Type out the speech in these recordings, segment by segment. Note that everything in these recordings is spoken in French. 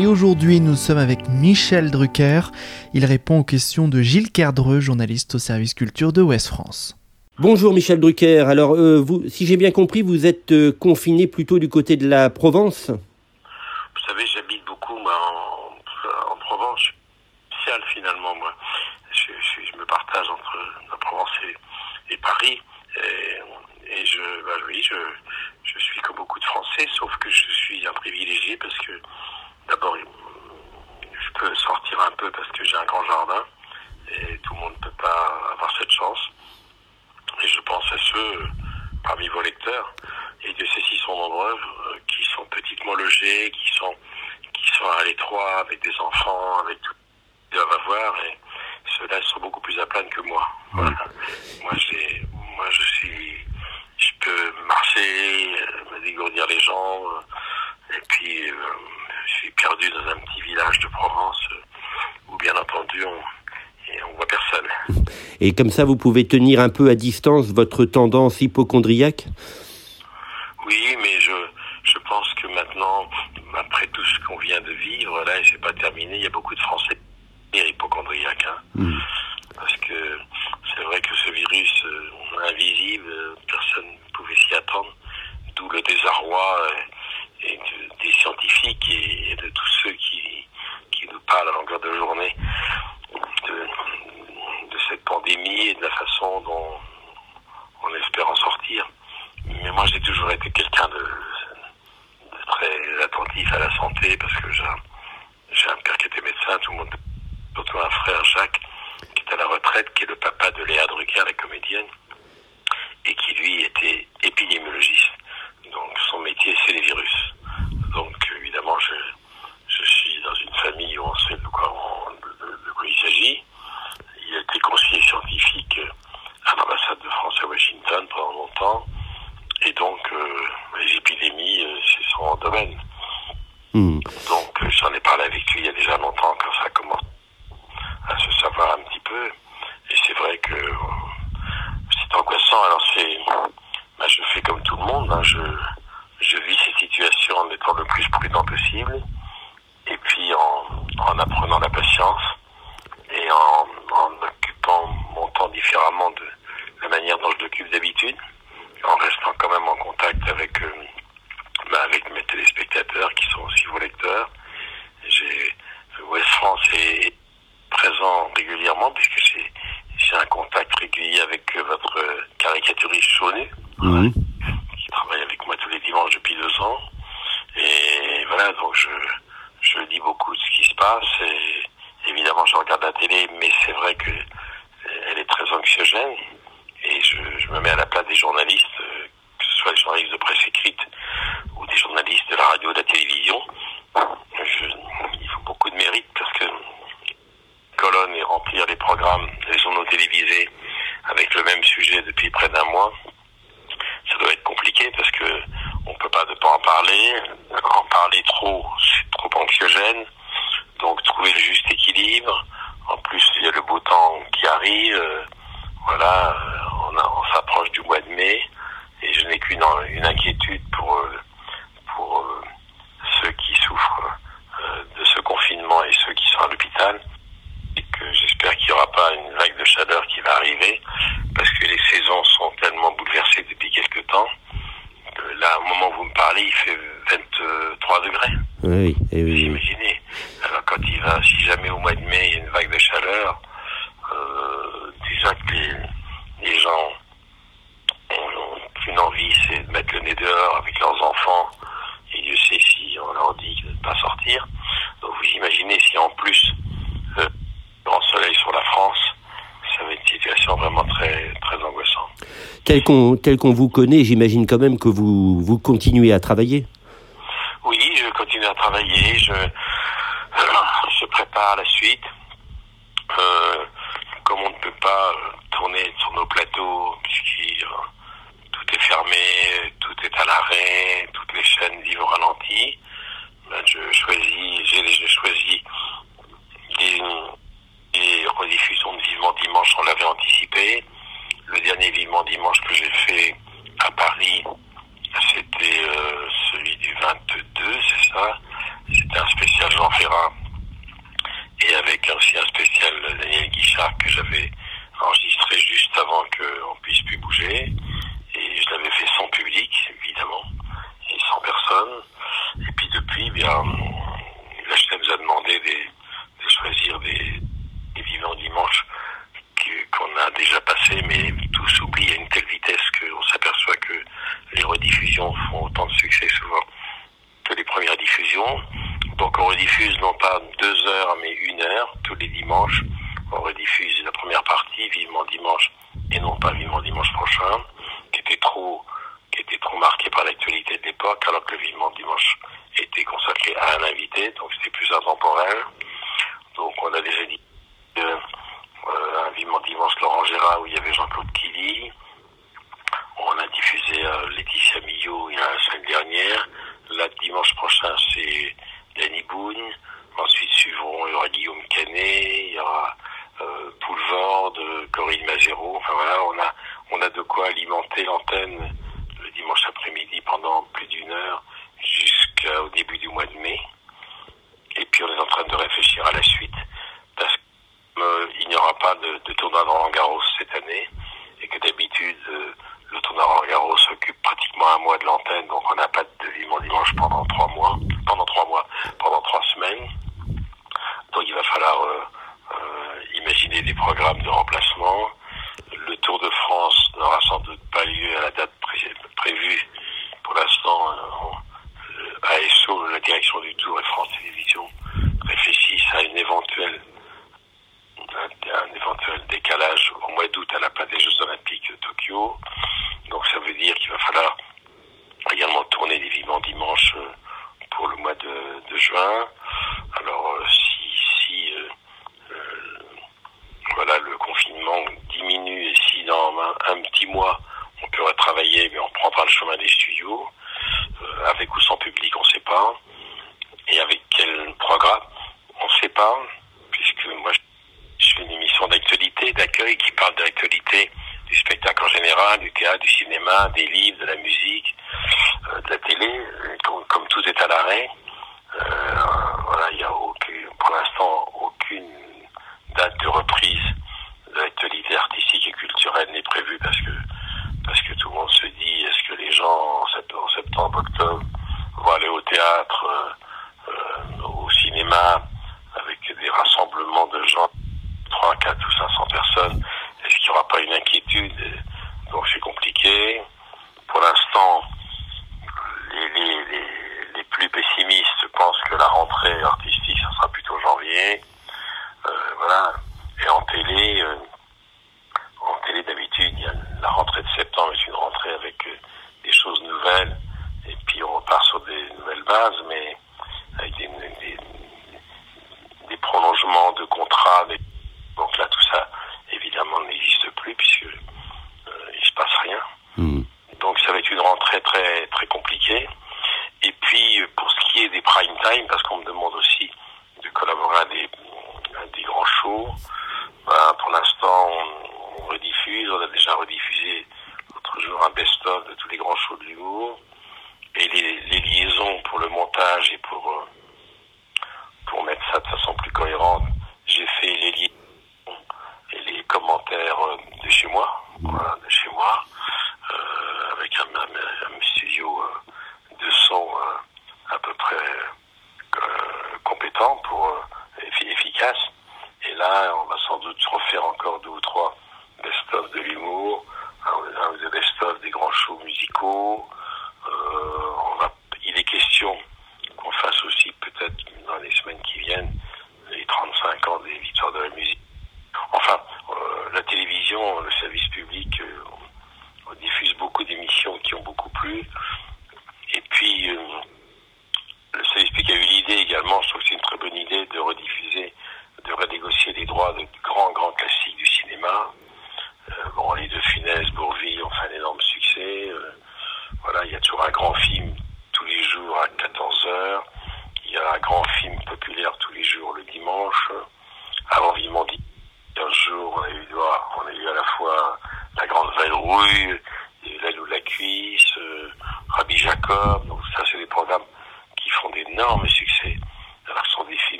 Et aujourd'hui, nous sommes avec Michel Drucker. Il répond aux questions de Gilles Cerdreux, journaliste au service culture de Ouest France. Bonjour Michel Drucker. Alors, euh, vous, si j'ai bien compris, vous êtes euh, confiné plutôt du côté de la Provence? Vous savez, j'habite beaucoup moi, en, en Provence. Spécial finalement, moi. Je, je, je, me partage entre la Provence et, et Paris. Et, et je, bah oui, je, je suis comme beaucoup de Français, sauf que je suis un privilégié parce que D'abord, je peux sortir un peu parce que j'ai un grand jardin et tout le monde ne peut pas avoir cette chance. Et je pense à ceux parmi vos lecteurs, et de ceux-ci sont nombreux, qui sont petitement logés, qui sont, qui sont à l'étroit, avec des enfants, avec tout qu'ils doivent avoir, et ceux-là sont beaucoup plus à plaindre que moi. Voilà. Moi, j'ai, moi, je suis, je peux marcher, me dégourdir les jambes, et puis, euh, je suis perdu dans un petit village de Provence où, bien entendu, on, et on voit personne. Et comme ça, vous pouvez tenir un peu à distance votre tendance hypochondriaque? Oui, mais je, je pense que maintenant, après tout ce qu'on vient de vivre, là, et c'est pas terminé, il y a beaucoup de Français hypochondriaques. Hein, mm. Parce que c'est vrai que ce virus euh, invisible, personne ne pouvait s'y attendre, d'où le désarroi. Et, et de, des scientifiques et, et, de tous ceux qui, qui nous parlent à longueur de journée de, de, cette pandémie et de la façon dont on espère en sortir. Mais moi, j'ai toujours été quelqu'un de, de, très attentif à la santé parce que j'ai un père qui était médecin, tout le monde, surtout un frère Jacques qui est à la retraite, qui est le papa de Léa Drucker, la comédienne, et qui lui était épidémiologiste. Donc son métier, c'est les virus. Donc évidemment, je, je suis dans une famille où on sait de quoi, de, de, de quoi il s'agit. Il a été conseiller scientifique à l'ambassade de France à Washington pendant longtemps. Et donc, euh, les épidémies, euh, c'est son domaine. Mm. Donc, euh, j'en ai parlé avec lui il y a déjà longtemps quand ça commence à se savoir un petit peu. Et c'est vrai que c'est angoissant. Alors, c'est ben, je fais comme tout le monde, hein, je, je vis ces situations en étant le plus prudent possible, et puis en, en apprenant la patience, et en, occupant mon temps différemment de la manière dont je l'occupe d'habitude, en restant quand même en contact avec, euh, ben, avec mes téléspectateurs qui sont aussi vos lecteurs. J'ai West France est présent régulièrement puisque j'ai j'ai un contact régulier avec votre caricaturiste Chaunet, Mmh. qui travaille avec moi tous les dimanches depuis deux ans. Et voilà, donc je, je lis beaucoup de ce qui se passe. Et évidemment, je regarde la télé, mais c'est vrai que elle est très anxiogène. Et je, je, me mets à la place des journalistes, que ce soit des journalistes de presse écrite ou des journalistes de la radio, de la télévision. Je, il faut beaucoup de mérite parce que colonne et remplir les programmes, les journaux télévisés avec le même sujet depuis près d'un mois, ça doit être compliqué parce que on peut pas ne pas en parler. En parler trop, c'est trop anxiogène. Donc trouver le juste équilibre. En plus, il y a le beau temps qui arrive. Voilà, on, on s'approche du mois de mai et je n'ai qu'une une inquiétude pour pour ceux qui souffrent de ce confinement et ceux qui sont à l'hôpital. Et que j'espère qu'il n'y aura pas une vague de chaleur qui va arriver parce que les saisons sont tellement bouleversées depuis quelques temps que là, au moment où vous me parlez, il fait 23 degrés. Oui, et Vous oui. imaginez. Alors quand il va, si jamais au mois de mai il y a une vague de chaleur, euh, déjà que les, les gens ont, ont une envie, c'est de mettre le nez dehors avec leurs enfants, et Dieu sait si on leur dit de ne pas sortir. Donc vous imaginez si en plus le grand soleil sur la France, ça va être une situation vraiment très, très angoissante. Tel qu'on qu'on vous connaît, j'imagine quand même que vous, vous continuez à travailler je, je prépare la suite. Euh, comme on ne peut pas tourner sur nos plateaux, puisque euh, tout est fermé, tout est à l'arrêt, toutes les chaînes vivent au ralenti, ben, je choisis, j'ai choisi des, rediffusions de Vivement Dimanche, on l'avait anticipé. Le dernier Vivement Dimanche que j'ai fait à Paris, c'était euh, celui du 22, c'est ça? C'était un spécial Jean Ferrat et avec aussi un spécial Daniel Guichard que j'avais enregistré juste avant qu'on puisse plus bouger. intemporelle. Donc on a déjà dit euh, euh, un vivement dimanche Laurent Gérard où il y avait Jean-Claude Killy. On a diffusé euh, Laetitia Millot la semaine dernière. Là, dimanche prochain, c'est Danny Boone. Ensuite suivront, il y aura Guillaume Canet, il y aura euh, Poulvorde, euh, Corinne Magéro. Enfin voilà, on a, on a de quoi alimenter l'antenne le dimanche après-midi pendant plus d'une heure jusqu'au début du mois de mai on est en train de réfléchir à la suite parce qu'il euh, n'y aura pas de, tournoi dans Roland cette année et que d'habitude euh, des livres, de la musique, euh, de la télé, euh, comme, tout est à l'arrêt. Euh, voilà, il a pour l'instant aucune date de reprise de l'actualité artistique et culturelle n'est prévue parce que parce que tout le monde se dit est-ce que les gens en septembre, octobre vont aller au théâtre, au cinéma, avec des rassemblements de gens, 3, 4 ou 500 personnes, est-ce qu'il n'y aura pas une inquiétude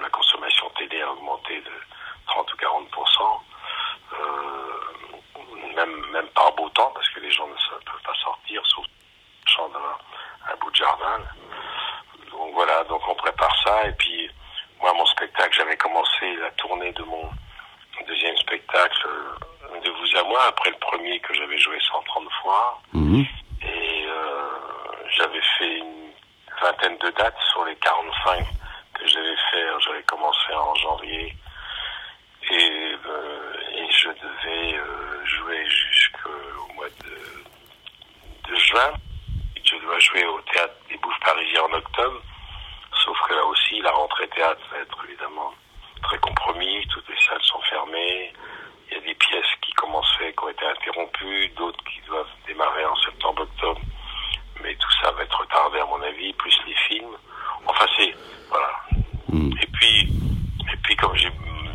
la consommation télé a augmenté de 30 ou 40 euh, même, par beau temps, parce que les gens ne peuvent pas sortir, sauf dans un, un bout de jardin. Donc voilà, donc on prépare ça. Et puis, moi, mon spectacle, j'avais commencé la tournée de mon deuxième spectacle euh, de vous à moi, après le premier que j'avais joué 130 fois. Mmh. Et euh, j'avais fait une vingtaine de dates sur les 45 Je dois jouer au théâtre des Bouffes Parisiens en octobre. Sauf que là aussi, la rentrée théâtre va être évidemment très compromise. Toutes les salles sont fermées. Il y a des pièces qui commençaient, qui ont été interrompues, d'autres qui doivent démarrer en septembre-octobre. Mais tout ça va être retardé à mon avis, plus les films. Enfin, c'est voilà. Hmm. Et puis, et puis comme j'ai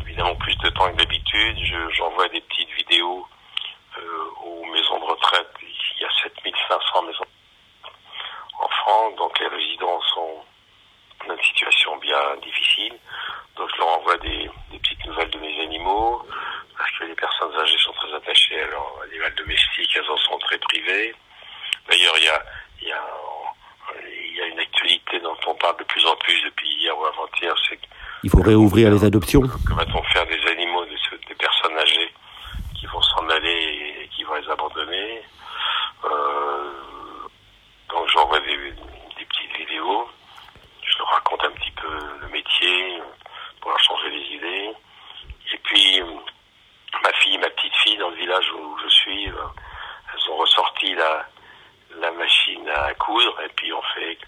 évidemment plus de temps que d'habitude, j'envoie des petites vidéos euh, aux maisons de retraite. Il y a 7500 maisons en France, donc les résidents sont dans une situation bien difficile. Donc je leur envoie des, petites nouvelles de mes animaux, parce que les personnes âgées sont très attachées à leurs animaux domestiques, elles en sont très privées. D'ailleurs, il y a, il y, a, il y a une actualité dont on parle de plus en plus depuis hier ou avant-hier, c'est faut réouvrir les adoptions. Que va-t-on faire des animaux, des, personnes âgées qui vont s'en aller et qui vont les abandonner euh, Donc j'envoie des, petites vidéos je leur raconte un petit peu le métier pour leur changer les idées. Et puis, ma fille, ma petite fille, dans le village où je suis, euh, elles ont ressorti la, la machine à coudre et puis on fait,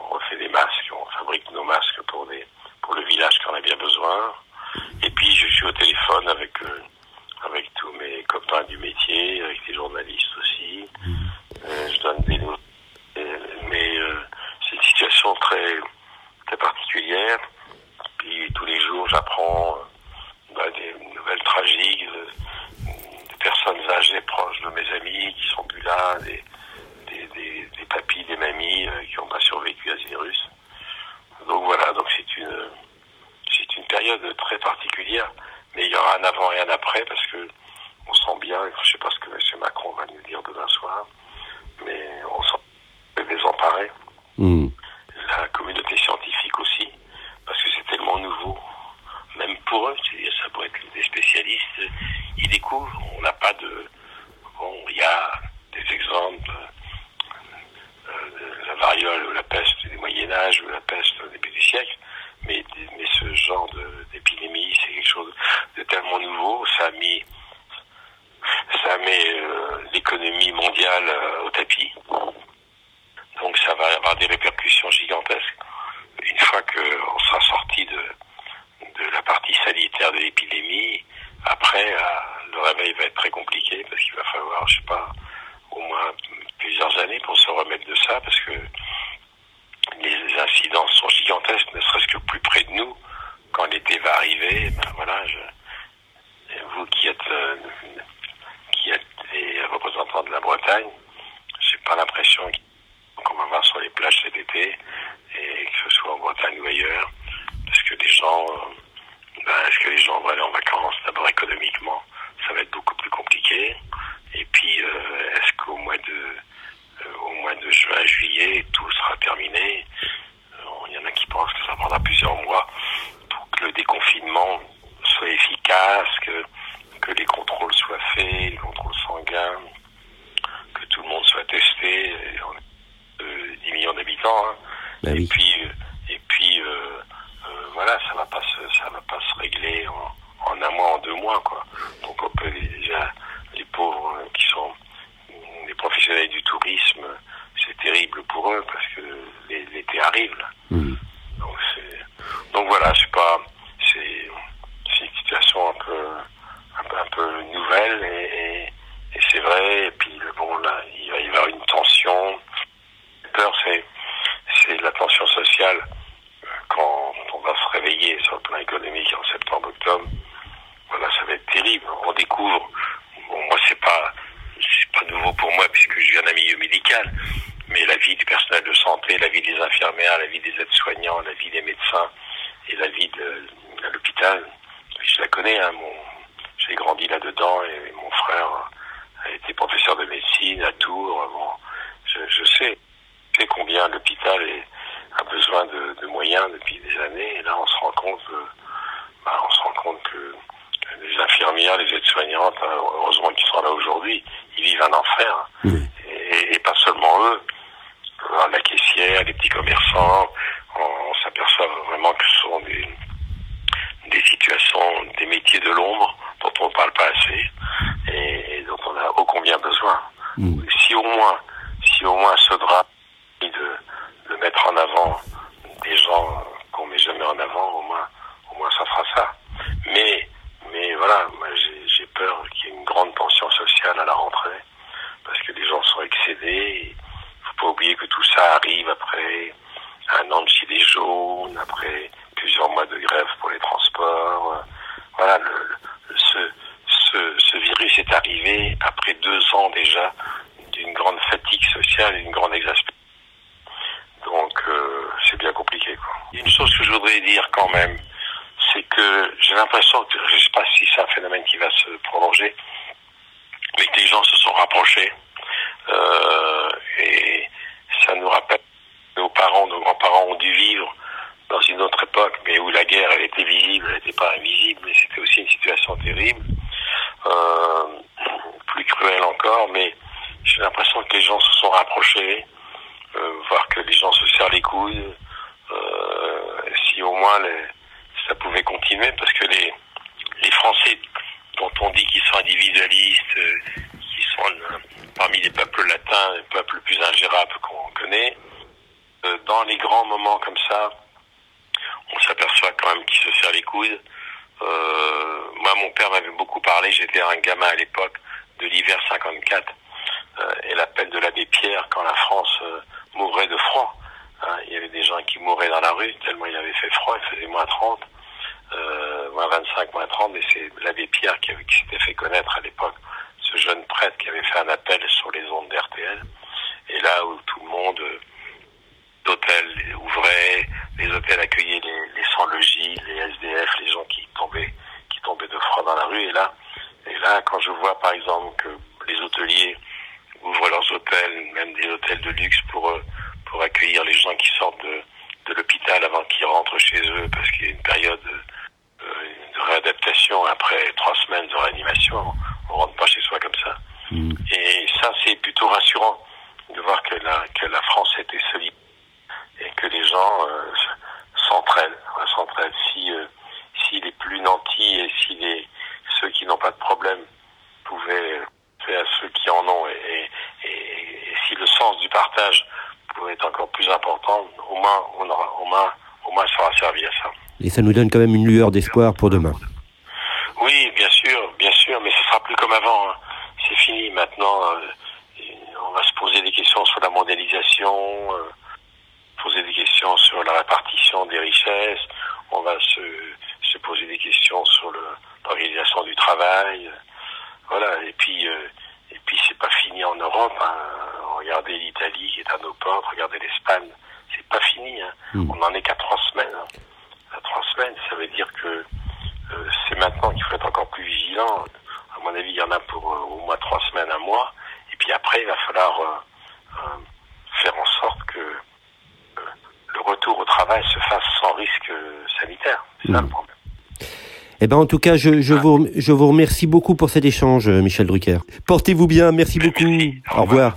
on refait des masques, on fabrique nos masques pour des, pour le village qui en a bien besoin. Et puis, je suis au téléphone avec, euh, avec tous mes copains du métier, avec les journalistes aussi. Euh, je donne des mais c'est une situation très très particulière. Puis tous les jours, j'apprends euh, bah, des nouvelles tragiques de, personnes âgées proches de mes amis qui sont plus là, des, des, des, des papis, des mamies euh, qui n'ont pas survécu à ce virus. Donc voilà, donc c'est mais il y aura un avant et un après parce que on sent bien, je sais pas ce que M. Macron va nous dire demain soir, mais on sent désemparé. Mmh la communauté scientifique aussi, parce que c'est tellement nouveau, même pour eux, ça pourrait être des spécialistes, ils découvrent, on pas de... Bon, il y a des exemples, euh, de la variole ou la peste du Moyen-Âge ou la peste au début du siècle, mais, mais ce genre d'épidémie, c'est quelque chose de tellement nouveau, ça a mis ça met euh, l'économie euh, au tapis. Donc ça va avoir des répercussions gigantesques. Une fois qu'on sera sorti de, la partie sanitaire de l'épidémie, après, euh, le réveil va être très compliqué parce qu'il va falloir, je sais pas, au moins plusieurs années pour se remettre de ça parce que les incidences sont gigantesques, ne serait-ce que plus près de nous. Quand l'été va arriver, ben voilà, vous qui êtes, euh, qui êtes les de la Bretagne, j'ai pas l'impression qu'on va voir sur les plages cet été, et que ce soit en Bretagne ou ailleurs, parce que les gens, euh, ben, est-ce que les gens vont aller en vacances D'abord économiquement, ça va être beaucoup plus compliqué. Et puis, euh, est-ce qu'au mois de euh, au mois de juin, juillet, tout sera terminé Il y en a qui pensent que ça prendra plusieurs mois pour que le déconfinement soit efficace, que, que les contrôles soient faits, les contrôles sanguins, que tout le monde soit testé. Et on 10 millions d'habitants. Hein. Ben et puis, euh, et puis euh, euh, voilà, ça va pas se, ça va pas se régler en, en, un mois, en deux mois, quoi. Donc on peut déjà les pauvres qui sont les professionnels du tourisme, c'est terrible pour eux parce que l'été arrive. et la vie de, l'hôpital, je la connais, hein, mon, j'ai grandi là-dedans et, mon frère a été professeur de médecine à Tours. Bon, je, je, sais, sais combien l'hôpital a besoin de, de, moyens depuis des années. Et là, on se rend compte, euh, bah, on se rend compte que les infirmières, les aides-soignantes, hein, heureusement qu'ils sont là aujourd'hui, ils vivent un enfer. Et, et, pas seulement eux, euh, la caissière, les petits commerçants, s'aperçoit vraiment que ce sont des, des situations, des métiers de l'ombre dont on ne parle pas assez et, dont on a ô combien besoin. Si au moins, si au moins ce de, de mettre en avant des gens qu'on met jamais en avant, au moins, au moins ça fera ça. Mais, mais voilà, j'ai peur qu'il y ait une grande tension sociale à la rentrée parce que les gens sont excédés. Il faut pas oublier que tout ça arrive après un an de gilets jaunes, après plusieurs mois de grève pour les transports. Voilà, le, ce, ce, ce, virus est arrivé après deux ans déjà d'une grande fatigue sociale et d'une grande exaspération. Donc euh, c'est bien compliqué. Quoi. Une chose que je voudrais dire quand même, c'est que j'ai l'impression que, je ne sais pas si c'est un phénomène qui va se prolonger, mais que les gens se sont rapprochés. Euh, et ça nous rappelle nos parents, nos grands-parents ont dû vivre dans une autre époque, mais où la guerre, elle était visible, elle n'était pas invisible, mais c'était aussi une situation terrible, euh, plus cruelle encore, mais j'ai l'impression que les gens se sont rapprochés, euh, voir que les gens se serrent les coudes, si au moins ça pouvait continuer, parce que les, les Français dont on dit qu'ils sont individualistes, euh, qui sont euh, parmi les peuples latins, les peuples les plus ingérables qu'on connaît, euh, dans les grands moments comme ça, on s'aperçoit quand même qu'ils se serrent les coudes. Euh, moi, mon père m'avait beaucoup parlé, j'étais un gamin à l'époque de l'hiver 54, euh, et l'appel de l'abbé Pierre quand la France euh, mourrait de froid. Hein, il y avait des gens qui mouraient dans la rue tellement il avait fait froid, il faisait moins 30, euh, moins 25, moins 30, et c'est l'abbé Pierre qui, s'était fait connaître à l'époque, ce jeune prêtre qui avait fait un appel sur les ondes d'RTL, et là où tout le monde d'hôtels ouvraient, les hôtels accueillaient les sans-logis, les SDF, les gens qui tombaient, qui tombaient de froid dans la rue. Et là, et là, quand je vois par exemple que les hôteliers ouvrent leurs hôtels, même des hôtels de luxe pour euh, pour accueillir les gens qui sortent de, de l'hôpital avant qu'ils rentrent chez eux, parce qu'il y a une période euh, de réadaptation après trois semaines de réanimation. On rentre pas chez soi comme ça. Mmh. Et ça, c'est plutôt rassurant de voir que la, que la France était solide et que les gens euh, s'entraident, s'entraident. Si, euh, si les plus nantis et si les, ceux qui n'ont pas de problème pouvaient faire à ceux qui en ont et, et, et, si le sens du partage pouvait être encore plus important, au moins on aura, au moins, au moins ça aura servi à ça. Et ça nous donne quand même une lueur d'espoir pour demain. Oui, bien sûr, bien sûr, mais ce sera plus comme avant. Hein. C'est fini maintenant. Euh, on va se poser des questions sur la mondialisation. Euh, poser des questions sur la répartition des richesses, on va se, se poser des questions sur l'organisation du travail. Voilà, et puis, euh, et puis c'est pas fini en Europe. Hein. Regardez l'Italie qui est à nos portes, regardez l'Espagne, c'est pas fini. Hein. Mmh. On en est qu'à trois semaines. Hein. À trois semaines, ça veut dire que euh, c'est maintenant qu'il faut être encore plus vigilant. À mon avis, il y en a pour euh, au moins trois semaines, un mois. Et puis après, il va falloir euh, faire en sorte que le retour au travail se fasse sans risque sanitaire. C'est mmh. ça le problème. Eh ben, en tout cas, je, je, vous, je vous remercie beaucoup pour cet échange, Michel Drucker. Portez-vous bien, merci beaucoup. Merci. Au revoir.